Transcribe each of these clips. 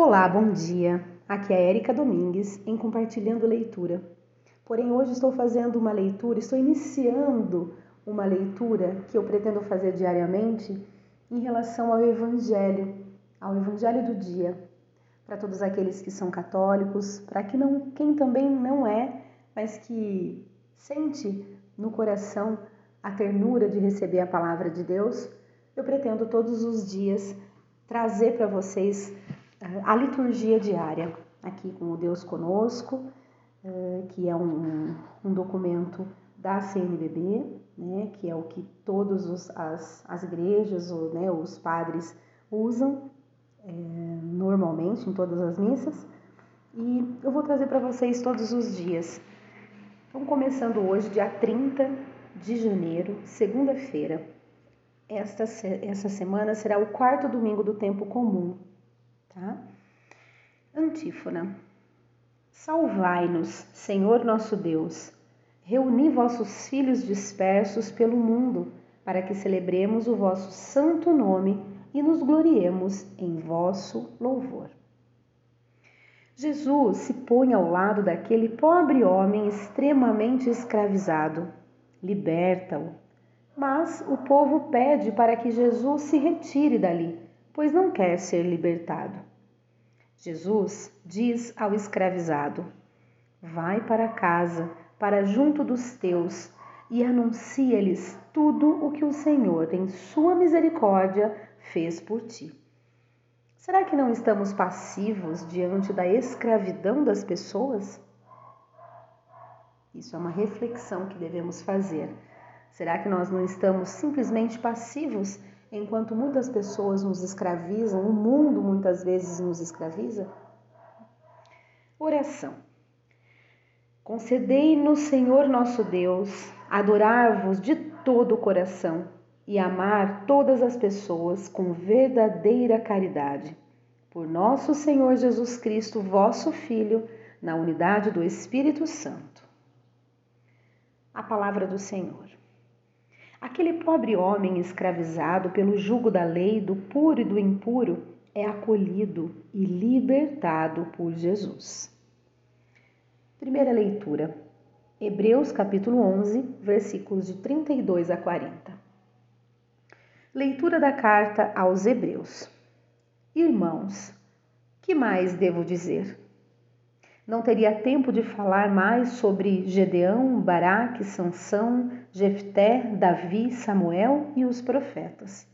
Olá, bom dia. Aqui é Érica Domingues em Compartilhando Leitura. Porém, hoje estou fazendo uma leitura, estou iniciando uma leitura que eu pretendo fazer diariamente em relação ao Evangelho, ao Evangelho do dia, para todos aqueles que são católicos, para que não, quem também não é, mas que sente no coração a ternura de receber a palavra de Deus, eu pretendo todos os dias trazer para vocês a liturgia diária, aqui com o Deus Conosco, eh, que é um, um documento da CNBB, né, que é o que todas as, as igrejas, ou, né, os padres usam é, normalmente em todas as missas. E eu vou trazer para vocês todos os dias. Então, começando hoje, dia 30 de janeiro, segunda-feira. Esta, essa semana será o quarto domingo do tempo comum, tá? Antífona. Salvai-nos, Senhor nosso Deus. Reuni vossos filhos dispersos pelo mundo, para que celebremos o vosso santo nome e nos gloriemos em vosso louvor. Jesus se põe ao lado daquele pobre homem extremamente escravizado, liberta-o. Mas o povo pede para que Jesus se retire dali, pois não quer ser libertado. Jesus diz ao escravizado: Vai para casa, para junto dos teus, e anuncia-lhes tudo o que o Senhor, em sua misericórdia, fez por ti. Será que não estamos passivos diante da escravidão das pessoas? Isso é uma reflexão que devemos fazer. Será que nós não estamos simplesmente passivos enquanto muitas pessoas nos escravizam, o mundo muitas vezes nos escraviza? Oração. Concedei-nos, Senhor nosso Deus, adorar-vos de todo o coração e amar todas as pessoas com verdadeira caridade. Por nosso Senhor Jesus Cristo, vosso Filho, na unidade do Espírito Santo. A palavra do Senhor. Aquele pobre homem escravizado pelo jugo da lei do puro e do impuro é acolhido e libertado por Jesus. Primeira leitura. Hebreus capítulo 11, versículos de 32 a 40. Leitura da carta aos Hebreus. Irmãos, que mais devo dizer? Não teria tempo de falar mais sobre Gedeão, Baraque, Sansão, Jefté, Davi, Samuel e os profetas.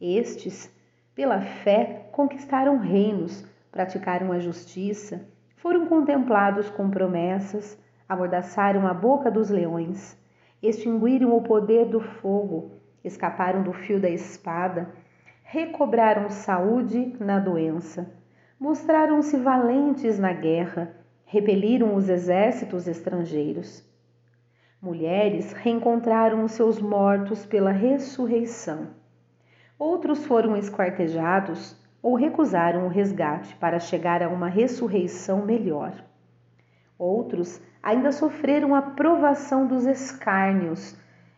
Estes, pela fé, conquistaram reinos, praticaram a justiça, foram contemplados com promessas, amordaçaram a boca dos leões, extinguiram o poder do fogo, escaparam do fio da espada, recobraram saúde na doença, mostraram-se valentes na guerra, repeliram os exércitos estrangeiros. Mulheres reencontraram os seus mortos pela ressurreição. Outros foram esquartejados ou recusaram o resgate para chegar a uma ressurreição melhor. Outros ainda sofreram a provação dos escárnios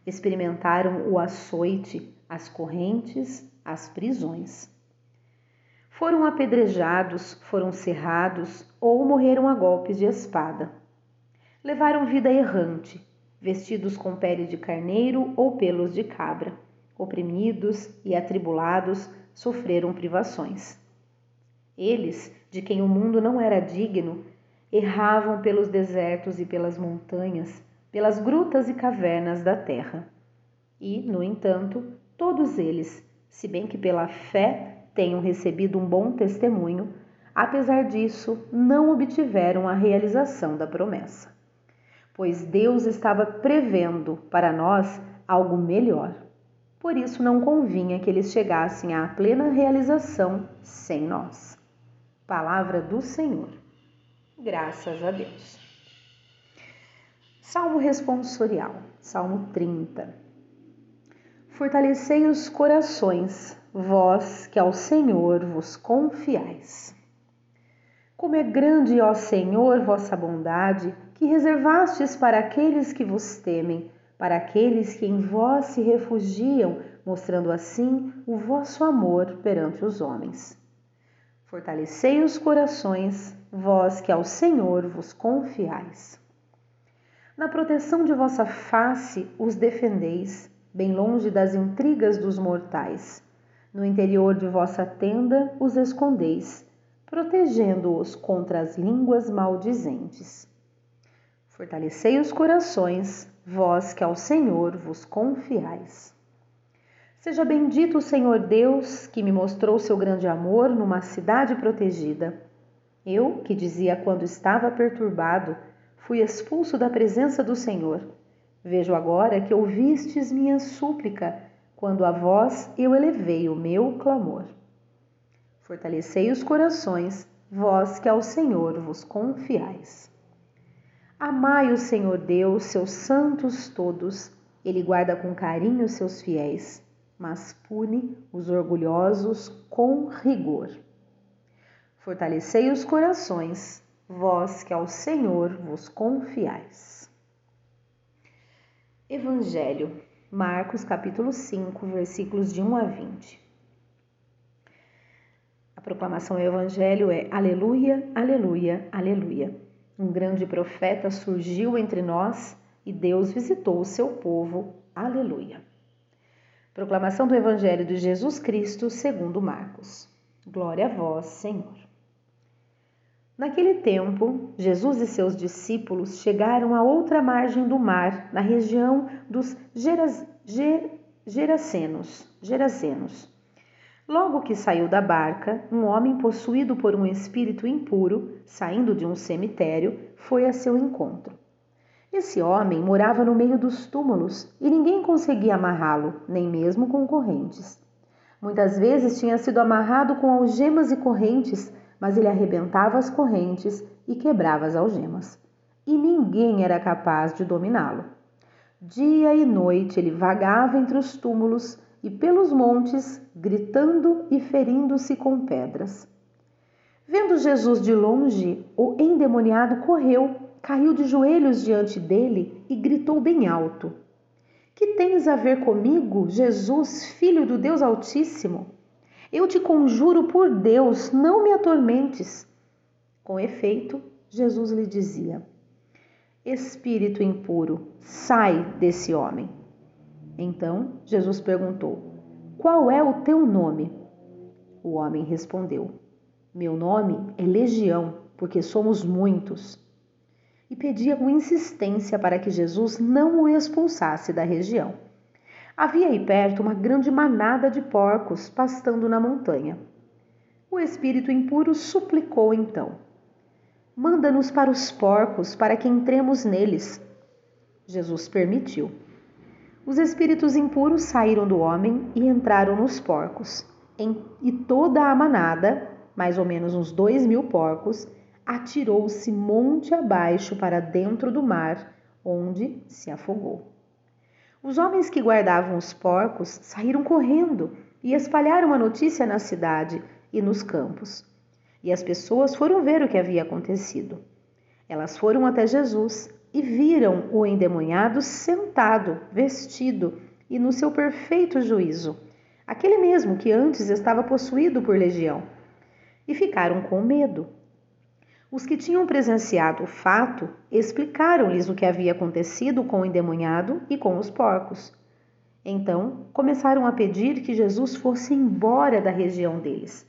experimentaram o açoite, as correntes, as prisões. Foram apedrejados, foram cerrados ou morreram a golpes de espada. Levaram vida errante, vestidos com pele de carneiro ou pelos de cabra. Oprimidos e atribulados, sofreram privações. Eles, de quem o mundo não era digno, erravam pelos desertos e pelas montanhas, pelas grutas e cavernas da terra. E, no entanto, todos eles, se bem que pela fé tenham recebido um bom testemunho, apesar disso, não obtiveram a realização da promessa. Pois Deus estava prevendo para nós algo melhor. Por isso não convinha que eles chegassem à plena realização sem nós. Palavra do Senhor. Graças a Deus. Salmo responsorial, Salmo 30. Fortalecei os corações, vós que ao Senhor vos confiais. Como é grande, ó Senhor, vossa bondade, que reservastes para aqueles que vos temem, para aqueles que em vós se refugiam, mostrando assim o vosso amor perante os homens. Fortalecei os corações, vós que ao Senhor vos confiais. Na proteção de vossa face os defendeis, bem longe das intrigas dos mortais. No interior de vossa tenda os escondeis, protegendo-os contra as línguas maldizentes. Fortalecei os corações, vós que ao Senhor vos confiais. Seja bendito o Senhor Deus que me mostrou seu grande amor numa cidade protegida. Eu, que dizia quando estava perturbado, fui expulso da presença do Senhor. Vejo agora que ouvistes minha súplica, quando a vós eu elevei o meu clamor. Fortalecei os corações, vós que ao Senhor vos confiais. Amai o Senhor Deus, seus santos todos, ele guarda com carinho seus fiéis mas pune os orgulhosos com rigor. Fortalecei os corações, vós que ao Senhor vos confiais. Evangelho, Marcos capítulo 5, versículos de 1 a 20. A proclamação do Evangelho é Aleluia, Aleluia, Aleluia. Um grande profeta surgiu entre nós e Deus visitou o seu povo. Aleluia. Proclamação do Evangelho de Jesus Cristo segundo Marcos. Glória a vós, Senhor. Naquele tempo, Jesus e seus discípulos chegaram à outra margem do mar, na região dos Geras, Ger, Gerasenos, Gerasenos. Logo que saiu da barca, um homem possuído por um espírito impuro, saindo de um cemitério, foi a seu encontro. Esse homem morava no meio dos túmulos e ninguém conseguia amarrá-lo, nem mesmo com correntes. Muitas vezes tinha sido amarrado com algemas e correntes, mas ele arrebentava as correntes e quebrava as algemas. E ninguém era capaz de dominá-lo. Dia e noite ele vagava entre os túmulos e pelos montes, gritando e ferindo-se com pedras. Vendo Jesus de longe, o endemoniado correu caiu de joelhos diante dele e gritou bem alto: Que tens a ver comigo, Jesus, filho do Deus Altíssimo? Eu te conjuro por Deus, não me atormentes. Com efeito, Jesus lhe dizia: Espírito impuro, sai desse homem. Então Jesus perguntou: Qual é o teu nome? O homem respondeu: Meu nome é Legião, porque somos muitos e pedia com insistência para que Jesus não o expulsasse da região. Havia aí perto uma grande manada de porcos pastando na montanha. O espírito impuro suplicou então: Manda-nos para os porcos para que entremos neles. Jesus permitiu. Os espíritos impuros saíram do homem e entraram nos porcos. E toda a manada, mais ou menos uns dois mil porcos, atirou-se monte abaixo para dentro do mar, onde se afogou. Os homens que guardavam os porcos saíram correndo e espalharam a notícia na cidade e nos campos. E as pessoas foram ver o que havia acontecido. Elas foram até Jesus e viram o endemoniado sentado, vestido e no seu perfeito juízo, aquele mesmo que antes estava possuído por legião. E ficaram com medo. Os que tinham presenciado o fato explicaram-lhes o que havia acontecido com o endemoniado e com os porcos. Então começaram a pedir que Jesus fosse embora da região deles.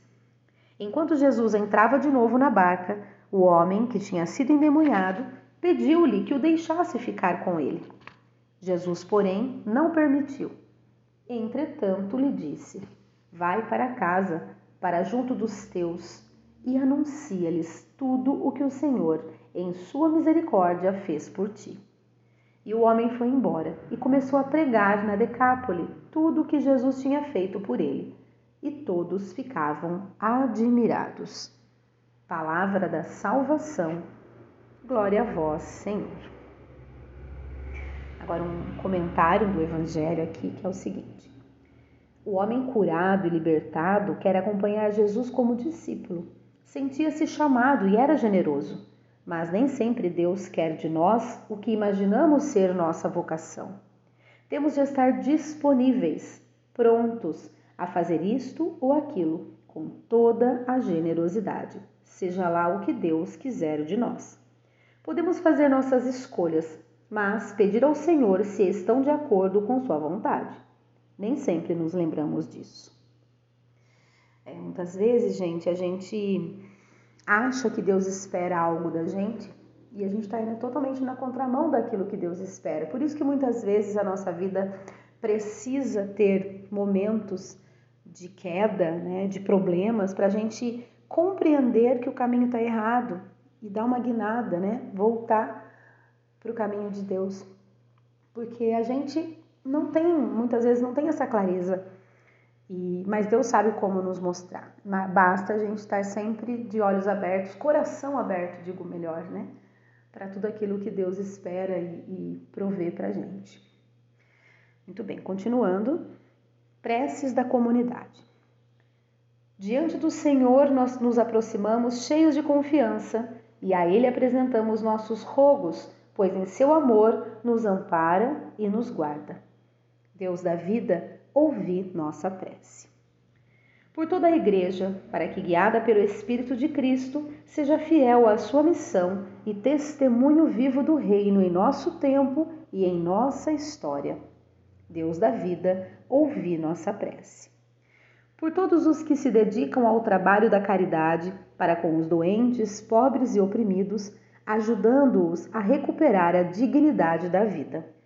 Enquanto Jesus entrava de novo na barca, o homem que tinha sido endemoniado pediu-lhe que o deixasse ficar com ele. Jesus, porém, não permitiu. Entretanto, lhe disse: Vai para casa, para junto dos teus e anuncia-lhes tudo o que o Senhor, em sua misericórdia, fez por ti. E o homem foi embora e começou a pregar na Decápole tudo o que Jesus tinha feito por ele. E todos ficavam admirados. Palavra da salvação. Glória a vós, Senhor. Agora, um comentário do Evangelho aqui que é o seguinte: O homem curado e libertado quer acompanhar Jesus como discípulo Sentia-se chamado e era generoso, mas nem sempre Deus quer de nós o que imaginamos ser nossa vocação. Temos de estar disponíveis, prontos a fazer isto ou aquilo, com toda a generosidade, seja lá o que Deus quiser de nós. Podemos fazer nossas escolhas, mas pedir ao Senhor se estão de acordo com Sua vontade. Nem sempre nos lembramos disso. É, muitas vezes, gente, a gente acha que Deus espera algo da gente e a gente está indo totalmente na contramão daquilo que Deus espera. Por isso que muitas vezes a nossa vida precisa ter momentos de queda, né, de problemas, para a gente compreender que o caminho está errado e dar uma guinada, né, voltar para o caminho de Deus. Porque a gente não tem, muitas vezes não tem essa clareza e, mas Deus sabe como nos mostrar. Basta a gente estar sempre de olhos abertos, coração aberto, digo melhor, né? Para tudo aquilo que Deus espera e, e provê para a gente. Muito bem, continuando. Preces da comunidade. Diante do Senhor nós nos aproximamos cheios de confiança e a Ele apresentamos nossos rogos, pois em seu amor nos ampara e nos guarda. Deus da vida, ouvir nossa prece. Por toda a Igreja, para que, guiada pelo Espírito de Cristo, seja fiel à sua missão e testemunho vivo do Reino em nosso tempo e em nossa história. Deus da vida, ouvi nossa prece. Por todos os que se dedicam ao trabalho da caridade para com os doentes, pobres e oprimidos, ajudando-os a recuperar a dignidade da vida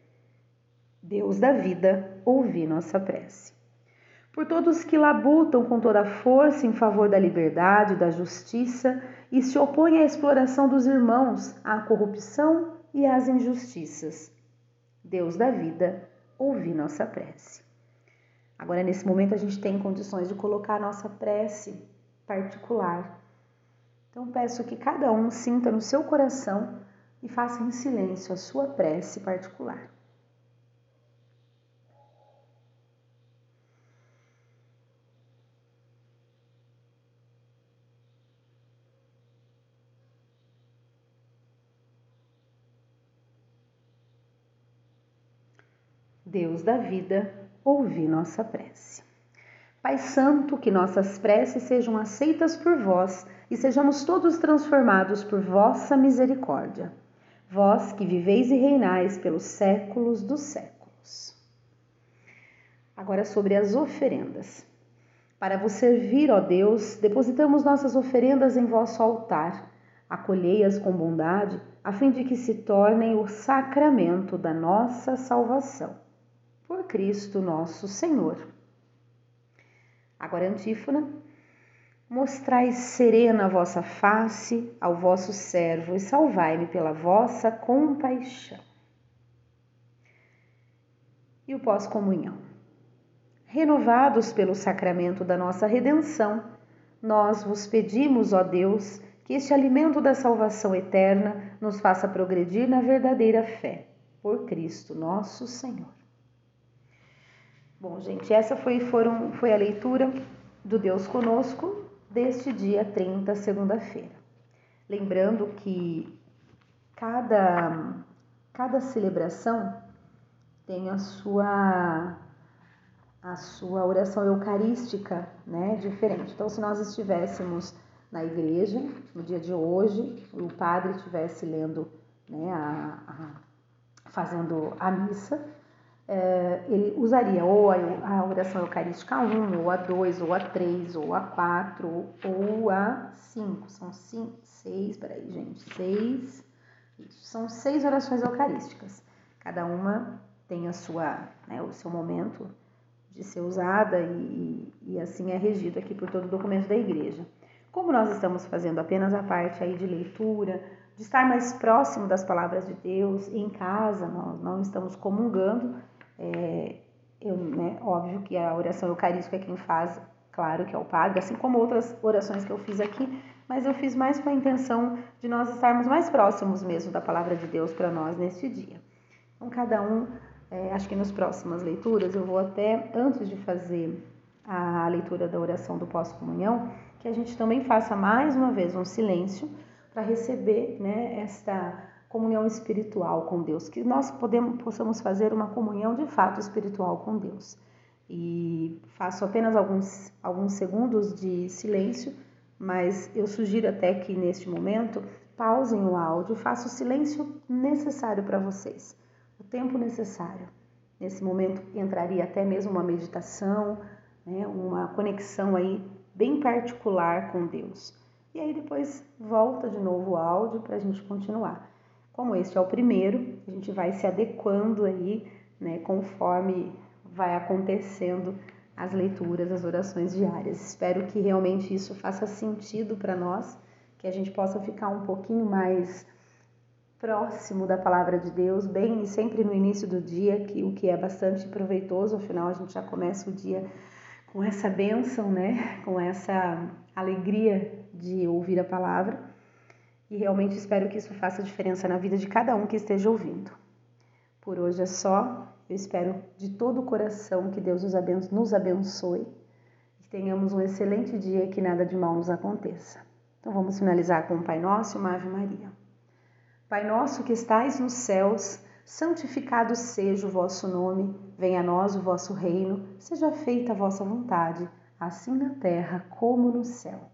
Deus da vida, ouvi nossa prece. Por todos que labutam com toda a força em favor da liberdade, da justiça e se opõem à exploração dos irmãos, à corrupção e às injustiças. Deus da vida, ouvi nossa prece. Agora, nesse momento, a gente tem condições de colocar a nossa prece particular. Então, peço que cada um sinta no seu coração e faça em silêncio a sua prece particular. Deus da vida, ouvi nossa prece. Pai Santo, que nossas preces sejam aceitas por vós e sejamos todos transformados por vossa misericórdia. Vós que viveis e reinais pelos séculos dos séculos. Agora sobre as oferendas. Para vos servir, ó Deus, depositamos nossas oferendas em vosso altar. Acolhei-as com bondade, a fim de que se tornem o sacramento da nossa salvação por Cristo nosso Senhor. Agora, antífona. Mostrai serena a vossa face ao vosso servo e salvai-me pela vossa compaixão. E o pós-comunhão. Renovados pelo sacramento da nossa redenção, nós vos pedimos, ó Deus, que este alimento da salvação eterna nos faça progredir na verdadeira fé. Por Cristo nosso Senhor. Bom, gente, essa foi, foram, foi a leitura do Deus Conosco deste dia 30, segunda-feira. Lembrando que cada, cada celebração tem a sua a sua oração eucarística, né, diferente. Então, se nós estivéssemos na igreja no dia de hoje, o padre estivesse lendo, né, a, a, fazendo a missa, ele usaria ou a, oração eucarística 1, ou a 2, ou a 3, ou a 4, ou a 5. São 5, 6, peraí, gente, 6. Isso, são seis orações eucarísticas. Cada uma tem a sua, né, o seu momento de ser usada e, e assim é regido aqui por todo o documento da igreja. Como nós estamos fazendo apenas a parte aí de leitura, de estar mais próximo das palavras de Deus, em casa, nós não estamos comungando, é, eu, né, óbvio que a oração eucarística é quem faz, claro que é o padre, assim como outras orações que eu fiz aqui, mas eu fiz mais com a intenção de nós estarmos mais próximos mesmo da palavra de Deus para nós neste dia. Então, cada um, é, acho que nas próximas leituras, eu vou até, antes de fazer a leitura da oração do pós-comunhão, que a gente também faça mais uma vez um silêncio para receber né, esta comunhão espiritual com Deus, que nós podemos, possamos fazer uma comunhão de fato espiritual com Deus. e faço apenas alguns, alguns segundos de silêncio, mas eu sugiro até que neste momento pausem o áudio, façam o silêncio necessário para vocês, o tempo necessário. Nesse momento entraria até mesmo uma meditação, né, uma conexão aí bem particular com Deus. E aí depois volta de novo o áudio para a gente continuar. Como este é o primeiro, a gente vai se adequando aí, né, conforme vai acontecendo as leituras, as orações diárias. Espero que realmente isso faça sentido para nós, que a gente possa ficar um pouquinho mais próximo da palavra de Deus, bem sempre no início do dia, que o que é bastante proveitoso, afinal a gente já começa o dia com essa bênção, né? Com essa alegria de ouvir a palavra. E realmente espero que isso faça diferença na vida de cada um que esteja ouvindo. Por hoje é só. Eu espero de todo o coração que Deus nos abençoe, que tenhamos um excelente dia e que nada de mal nos aconteça. Então vamos finalizar com o Pai Nosso e uma Ave Maria. Pai nosso que estais nos céus, santificado seja o vosso nome, venha a nós o vosso reino, seja feita a vossa vontade, assim na terra como no céu.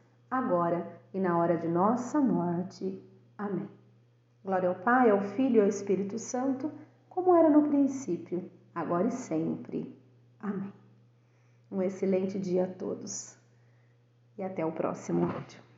agora e na hora de nossa morte. Amém. Glória ao Pai, ao Filho e ao Espírito Santo como era no princípio, agora e sempre. Amém. Um excelente dia a todos e até o próximo vídeo.